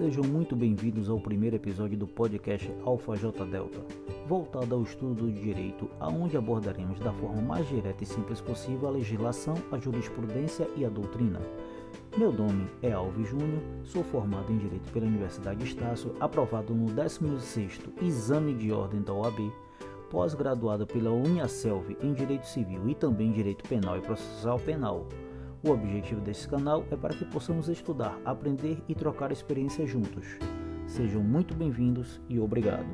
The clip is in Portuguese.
Sejam muito bem-vindos ao primeiro episódio do podcast Alfa J Delta, voltado ao estudo do direito, aonde abordaremos da forma mais direta e simples possível a legislação, a jurisprudência e a doutrina. Meu nome é Alves Júnior, sou formado em Direito pela Universidade Estácio, aprovado no 16º Exame de Ordem da OAB, pós-graduado pela Uniaselv em Direito Civil e também Direito Penal e Processual Penal. O objetivo desse canal é para que possamos estudar, aprender e trocar experiências juntos. Sejam muito bem-vindos e obrigado.